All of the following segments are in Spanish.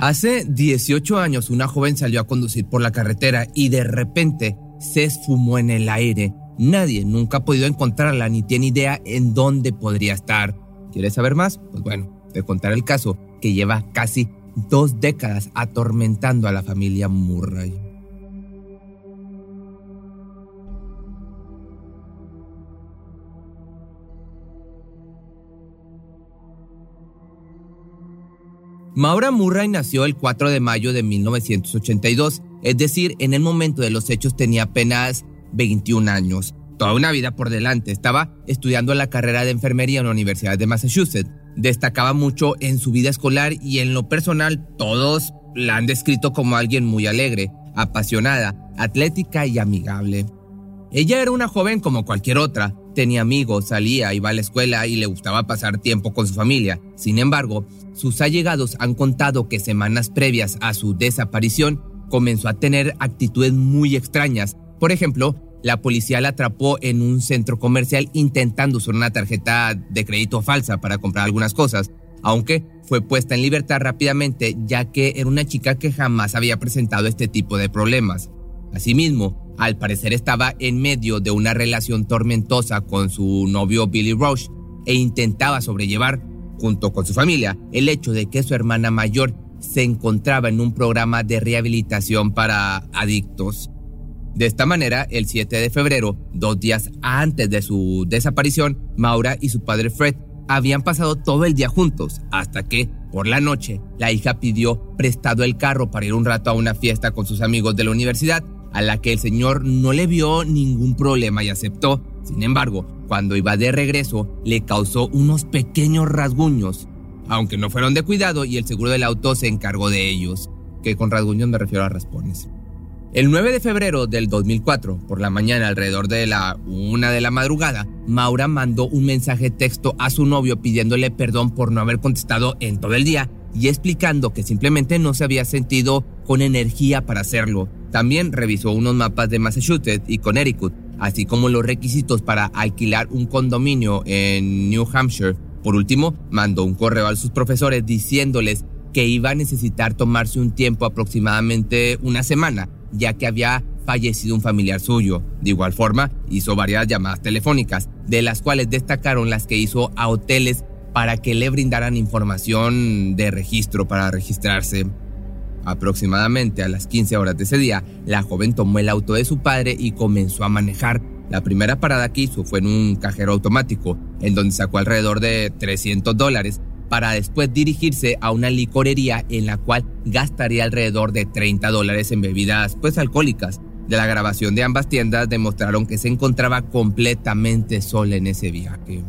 Hace 18 años una joven salió a conducir por la carretera y de repente se esfumó en el aire. Nadie nunca ha podido encontrarla ni tiene idea en dónde podría estar. ¿Quieres saber más? Pues bueno, te contaré el caso que lleva casi dos décadas atormentando a la familia Murray. Maura Murray nació el 4 de mayo de 1982, es decir, en el momento de los hechos tenía apenas 21 años. Toda una vida por delante, estaba estudiando la carrera de enfermería en la Universidad de Massachusetts. Destacaba mucho en su vida escolar y en lo personal todos la han descrito como alguien muy alegre, apasionada, atlética y amigable. Ella era una joven como cualquier otra, tenía amigos, salía, iba a la escuela y le gustaba pasar tiempo con su familia. Sin embargo, sus allegados han contado que semanas previas a su desaparición comenzó a tener actitudes muy extrañas. Por ejemplo, la policía la atrapó en un centro comercial intentando usar una tarjeta de crédito falsa para comprar algunas cosas, aunque fue puesta en libertad rápidamente ya que era una chica que jamás había presentado este tipo de problemas. Asimismo, al parecer estaba en medio de una relación tormentosa con su novio Billy Roche e intentaba sobrellevar, junto con su familia, el hecho de que su hermana mayor se encontraba en un programa de rehabilitación para adictos. De esta manera, el 7 de febrero, dos días antes de su desaparición, Maura y su padre Fred habían pasado todo el día juntos, hasta que, por la noche, la hija pidió prestado el carro para ir un rato a una fiesta con sus amigos de la universidad a la que el señor no le vio ningún problema y aceptó. Sin embargo, cuando iba de regreso, le causó unos pequeños rasguños, aunque no fueron de cuidado y el seguro del auto se encargó de ellos, que con rasguños me refiero a raspones. El 9 de febrero del 2004, por la mañana alrededor de la una de la madrugada, Maura mandó un mensaje texto a su novio pidiéndole perdón por no haber contestado en todo el día y explicando que simplemente no se había sentido con energía para hacerlo. También revisó unos mapas de Massachusetts y Connecticut, así como los requisitos para alquilar un condominio en New Hampshire. Por último, mandó un correo a sus profesores diciéndoles que iba a necesitar tomarse un tiempo aproximadamente una semana, ya que había fallecido un familiar suyo. De igual forma, hizo varias llamadas telefónicas, de las cuales destacaron las que hizo a hoteles para que le brindaran información de registro para registrarse. Aproximadamente a las 15 horas de ese día, la joven tomó el auto de su padre y comenzó a manejar. La primera parada que hizo fue en un cajero automático, en donde sacó alrededor de 300 dólares, para después dirigirse a una licorería en la cual gastaría alrededor de 30 dólares en bebidas pues alcohólicas. De la grabación de ambas tiendas demostraron que se encontraba completamente sola en ese viaje.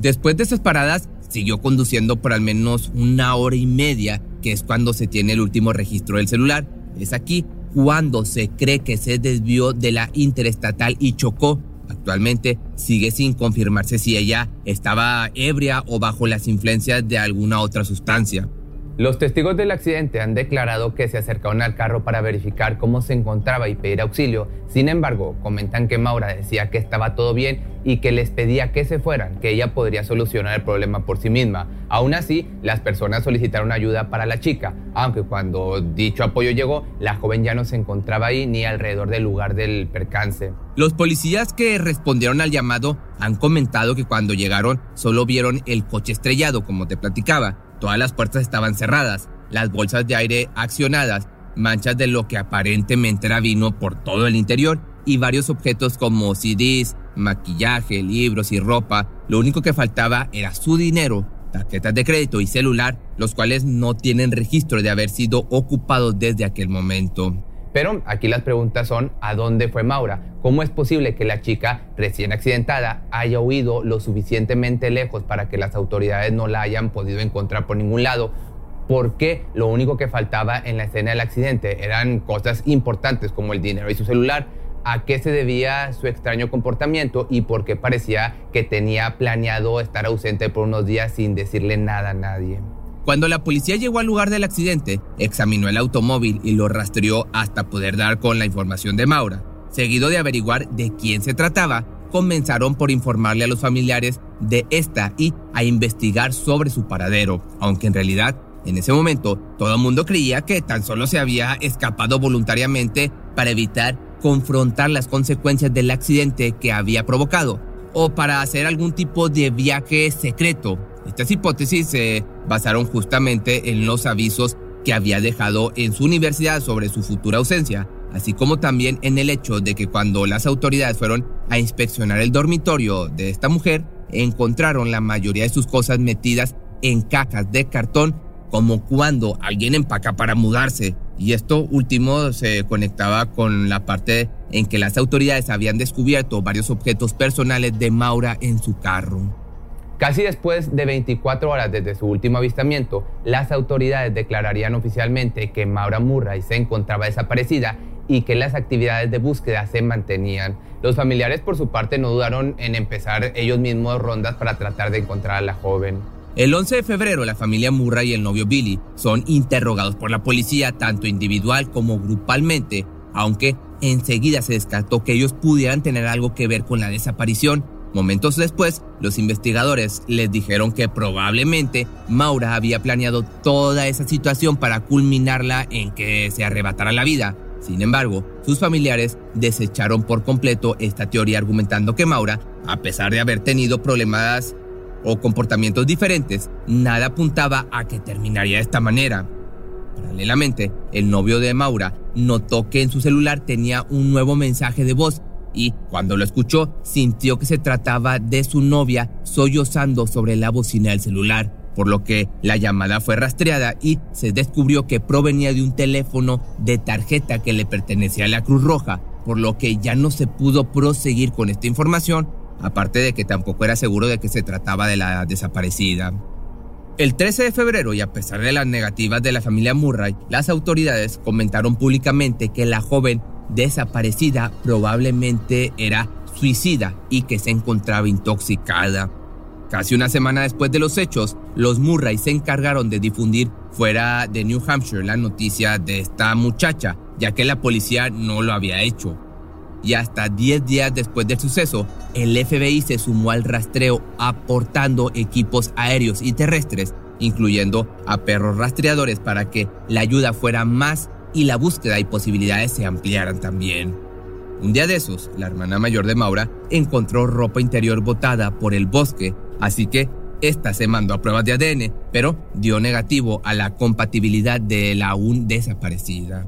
Después de esas paradas, siguió conduciendo por al menos una hora y media que es cuando se tiene el último registro del celular. Es aquí cuando se cree que se desvió de la interestatal y chocó. Actualmente sigue sin confirmarse si ella estaba ebria o bajo las influencias de alguna otra sustancia. Los testigos del accidente han declarado que se acercaron al carro para verificar cómo se encontraba y pedir auxilio. Sin embargo, comentan que Maura decía que estaba todo bien y que les pedía que se fueran, que ella podría solucionar el problema por sí misma. Aún así, las personas solicitaron ayuda para la chica, aunque cuando dicho apoyo llegó, la joven ya no se encontraba ahí ni alrededor del lugar del percance. Los policías que respondieron al llamado han comentado que cuando llegaron solo vieron el coche estrellado, como te platicaba Todas las puertas estaban cerradas, las bolsas de aire accionadas, manchas de lo que aparentemente era vino por todo el interior y varios objetos como CDs, maquillaje, libros y ropa. Lo único que faltaba era su dinero, tarjetas de crédito y celular, los cuales no tienen registro de haber sido ocupados desde aquel momento. Pero aquí las preguntas son, ¿a dónde fue Maura? ¿Cómo es posible que la chica recién accidentada haya huido lo suficientemente lejos para que las autoridades no la hayan podido encontrar por ningún lado? Porque lo único que faltaba en la escena del accidente eran cosas importantes como el dinero y su celular. ¿A qué se debía su extraño comportamiento y por qué parecía que tenía planeado estar ausente por unos días sin decirle nada a nadie? Cuando la policía llegó al lugar del accidente, examinó el automóvil y lo rastreó hasta poder dar con la información de Maura. Seguido de averiguar de quién se trataba, comenzaron por informarle a los familiares de esta y a investigar sobre su paradero, aunque en realidad en ese momento todo el mundo creía que tan solo se había escapado voluntariamente para evitar confrontar las consecuencias del accidente que había provocado o para hacer algún tipo de viaje secreto estas hipótesis se basaron justamente en los avisos que había dejado en su universidad sobre su futura ausencia, así como también en el hecho de que cuando las autoridades fueron a inspeccionar el dormitorio de esta mujer, encontraron la mayoría de sus cosas metidas en cajas de cartón, como cuando alguien empaca para mudarse. Y esto último se conectaba con la parte en que las autoridades habían descubierto varios objetos personales de Maura en su carro. Casi después de 24 horas desde su último avistamiento, las autoridades declararían oficialmente que Maura Murray se encontraba desaparecida y que las actividades de búsqueda se mantenían. Los familiares por su parte no dudaron en empezar ellos mismos rondas para tratar de encontrar a la joven. El 11 de febrero la familia Murray y el novio Billy son interrogados por la policía tanto individual como grupalmente, aunque enseguida se descartó que ellos pudieran tener algo que ver con la desaparición Momentos después, los investigadores les dijeron que probablemente Maura había planeado toda esa situación para culminarla en que se arrebatara la vida. Sin embargo, sus familiares desecharon por completo esta teoría argumentando que Maura, a pesar de haber tenido problemas o comportamientos diferentes, nada apuntaba a que terminaría de esta manera. Paralelamente, el novio de Maura notó que en su celular tenía un nuevo mensaje de voz y cuando lo escuchó sintió que se trataba de su novia sollozando sobre la bocina del celular, por lo que la llamada fue rastreada y se descubrió que provenía de un teléfono de tarjeta que le pertenecía a la Cruz Roja, por lo que ya no se pudo proseguir con esta información, aparte de que tampoco era seguro de que se trataba de la desaparecida. El 13 de febrero, y a pesar de las negativas de la familia Murray, las autoridades comentaron públicamente que la joven desaparecida probablemente era suicida y que se encontraba intoxicada. Casi una semana después de los hechos, los Murray se encargaron de difundir fuera de New Hampshire la noticia de esta muchacha, ya que la policía no lo había hecho. Y hasta 10 días después del suceso, el FBI se sumó al rastreo aportando equipos aéreos y terrestres, incluyendo a perros rastreadores para que la ayuda fuera más y la búsqueda y posibilidades se ampliaran también. Un día de esos, la hermana mayor de Maura encontró ropa interior botada por el bosque, así que esta se mandó a pruebas de ADN, pero dio negativo a la compatibilidad de la aún desaparecida.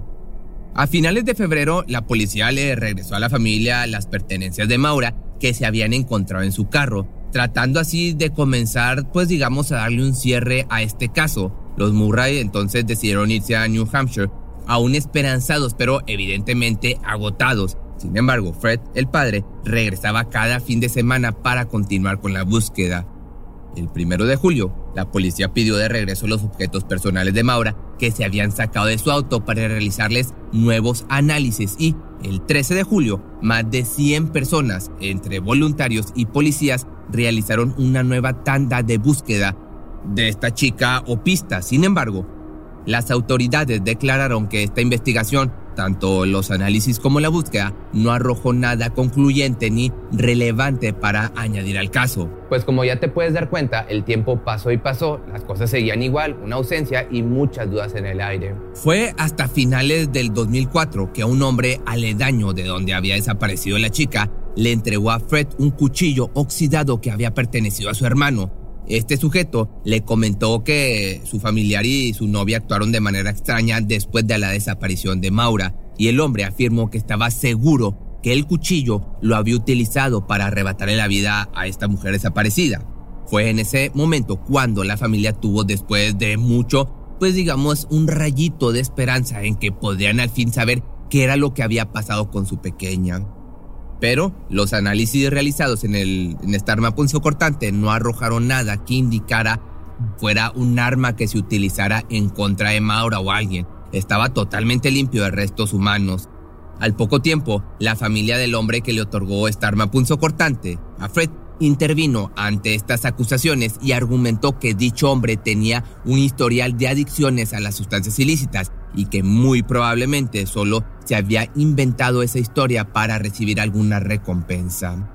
A finales de febrero, la policía le regresó a la familia las pertenencias de Maura que se habían encontrado en su carro, tratando así de comenzar, pues digamos, a darle un cierre a este caso. Los Murray entonces decidieron irse a New Hampshire aún esperanzados, pero evidentemente agotados. Sin embargo, Fred, el padre, regresaba cada fin de semana para continuar con la búsqueda. El primero de julio, la policía pidió de regreso los objetos personales de Maura que se habían sacado de su auto para realizarles nuevos análisis y el 13 de julio, más de 100 personas, entre voluntarios y policías, realizaron una nueva tanda de búsqueda de esta chica o pista. Sin embargo, las autoridades declararon que esta investigación, tanto los análisis como la búsqueda, no arrojó nada concluyente ni relevante para añadir al caso. Pues como ya te puedes dar cuenta, el tiempo pasó y pasó, las cosas seguían igual, una ausencia y muchas dudas en el aire. Fue hasta finales del 2004 que un hombre aledaño de donde había desaparecido la chica le entregó a Fred un cuchillo oxidado que había pertenecido a su hermano este sujeto le comentó que su familiar y su novia actuaron de manera extraña después de la desaparición de Maura y el hombre afirmó que estaba seguro que el cuchillo lo había utilizado para arrebatarle la vida a esta mujer desaparecida. Fue en ese momento cuando la familia tuvo después de mucho, pues digamos, un rayito de esperanza en que podrían al fin saber qué era lo que había pasado con su pequeña. Pero los análisis realizados en, el, en esta arma punzocortante no arrojaron nada que indicara fuera un arma que se utilizara en contra de Maura o alguien. Estaba totalmente limpio de restos humanos. Al poco tiempo, la familia del hombre que le otorgó esta arma punzocortante, a Fred, intervino ante estas acusaciones y argumentó que dicho hombre tenía un historial de adicciones a las sustancias ilícitas y que muy probablemente solo se había inventado esa historia para recibir alguna recompensa.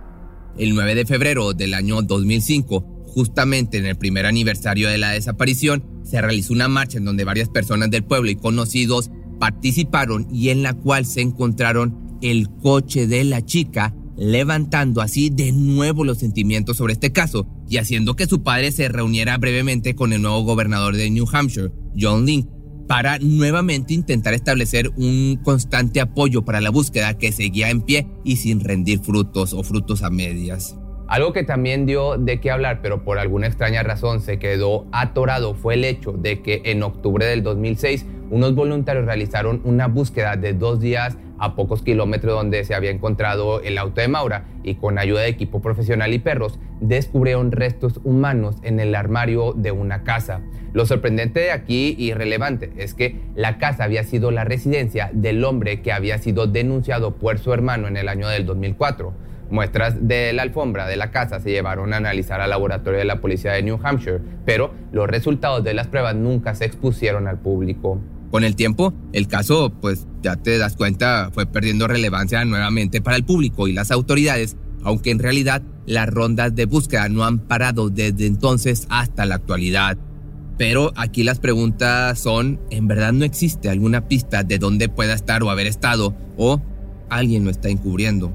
El 9 de febrero del año 2005, justamente en el primer aniversario de la desaparición, se realizó una marcha en donde varias personas del pueblo y conocidos participaron y en la cual se encontraron el coche de la chica levantando así de nuevo los sentimientos sobre este caso y haciendo que su padre se reuniera brevemente con el nuevo gobernador de New Hampshire, John Link, para nuevamente intentar establecer un constante apoyo para la búsqueda que seguía en pie y sin rendir frutos o frutos a medias. Algo que también dio de qué hablar, pero por alguna extraña razón se quedó atorado, fue el hecho de que en octubre del 2006 unos voluntarios realizaron una búsqueda de dos días a pocos kilómetros donde se había encontrado el auto de Maura y con ayuda de equipo profesional y perros descubrieron restos humanos en el armario de una casa. Lo sorprendente de aquí y relevante es que la casa había sido la residencia del hombre que había sido denunciado por su hermano en el año del 2004. Muestras de la alfombra de la casa se llevaron a analizar al laboratorio de la policía de New Hampshire, pero los resultados de las pruebas nunca se expusieron al público. Con el tiempo, el caso, pues ya te das cuenta, fue perdiendo relevancia nuevamente para el público y las autoridades, aunque en realidad las rondas de búsqueda no han parado desde entonces hasta la actualidad. Pero aquí las preguntas son, ¿en verdad no existe alguna pista de dónde pueda estar o haber estado? ¿O alguien lo está encubriendo?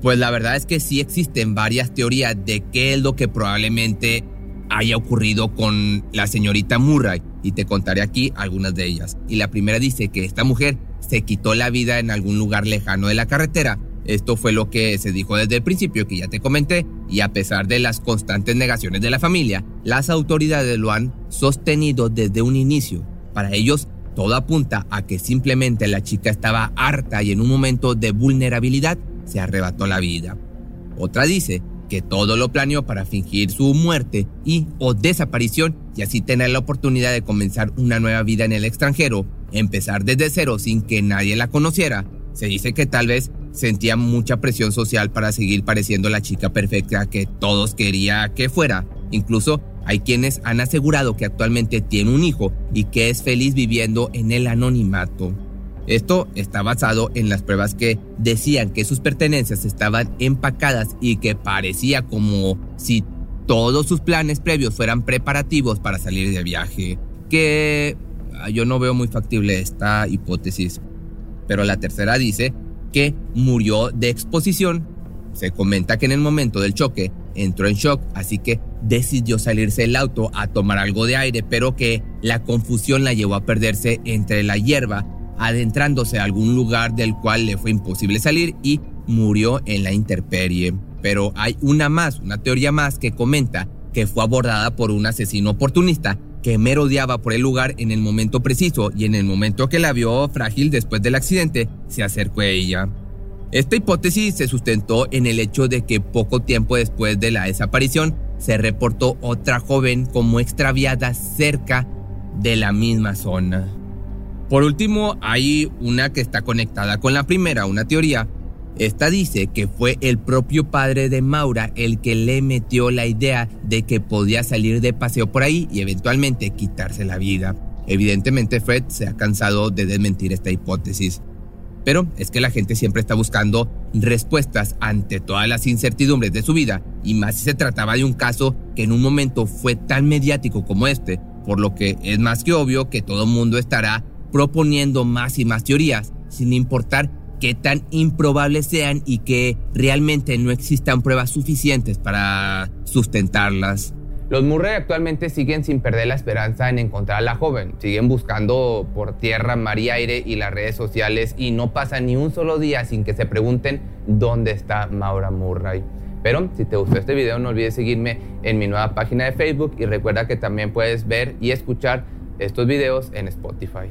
Pues la verdad es que sí existen varias teorías de qué es lo que probablemente haya ocurrido con la señorita Murray y te contaré aquí algunas de ellas. Y la primera dice que esta mujer se quitó la vida en algún lugar lejano de la carretera. Esto fue lo que se dijo desde el principio que ya te comenté y a pesar de las constantes negaciones de la familia, las autoridades lo han sostenido desde un inicio. Para ellos, todo apunta a que simplemente la chica estaba harta y en un momento de vulnerabilidad se arrebató la vida. Otra dice que todo lo planeó para fingir su muerte y o desaparición y así tener la oportunidad de comenzar una nueva vida en el extranjero, empezar desde cero sin que nadie la conociera. Se dice que tal vez sentía mucha presión social para seguir pareciendo la chica perfecta que todos quería que fuera. Incluso hay quienes han asegurado que actualmente tiene un hijo y que es feliz viviendo en el anonimato. Esto está basado en las pruebas que decían que sus pertenencias estaban empacadas y que parecía como si todos sus planes previos fueran preparativos para salir de viaje. Que ah, yo no veo muy factible esta hipótesis. Pero la tercera dice que murió de exposición. Se comenta que en el momento del choque entró en shock, así que decidió salirse del auto a tomar algo de aire, pero que la confusión la llevó a perderse entre la hierba adentrándose a algún lugar del cual le fue imposible salir y murió en la intemperie. Pero hay una más, una teoría más que comenta que fue abordada por un asesino oportunista que merodeaba por el lugar en el momento preciso y en el momento que la vio frágil después del accidente, se acercó a ella. Esta hipótesis se sustentó en el hecho de que poco tiempo después de la desaparición se reportó otra joven como extraviada cerca de la misma zona. Por último, hay una que está conectada con la primera, una teoría. Esta dice que fue el propio padre de Maura el que le metió la idea de que podía salir de paseo por ahí y eventualmente quitarse la vida. Evidentemente Fred se ha cansado de desmentir esta hipótesis. Pero es que la gente siempre está buscando respuestas ante todas las incertidumbres de su vida, y más si se trataba de un caso que en un momento fue tan mediático como este, por lo que es más que obvio que todo el mundo estará proponiendo más y más teorías, sin importar qué tan improbables sean y que realmente no existan pruebas suficientes para sustentarlas. Los Murray actualmente siguen sin perder la esperanza en encontrar a la joven. Siguen buscando por tierra, mar y aire y las redes sociales y no pasa ni un solo día sin que se pregunten dónde está Maura Murray. Pero si te gustó este video no olvides seguirme en mi nueva página de Facebook y recuerda que también puedes ver y escuchar estos videos en Spotify.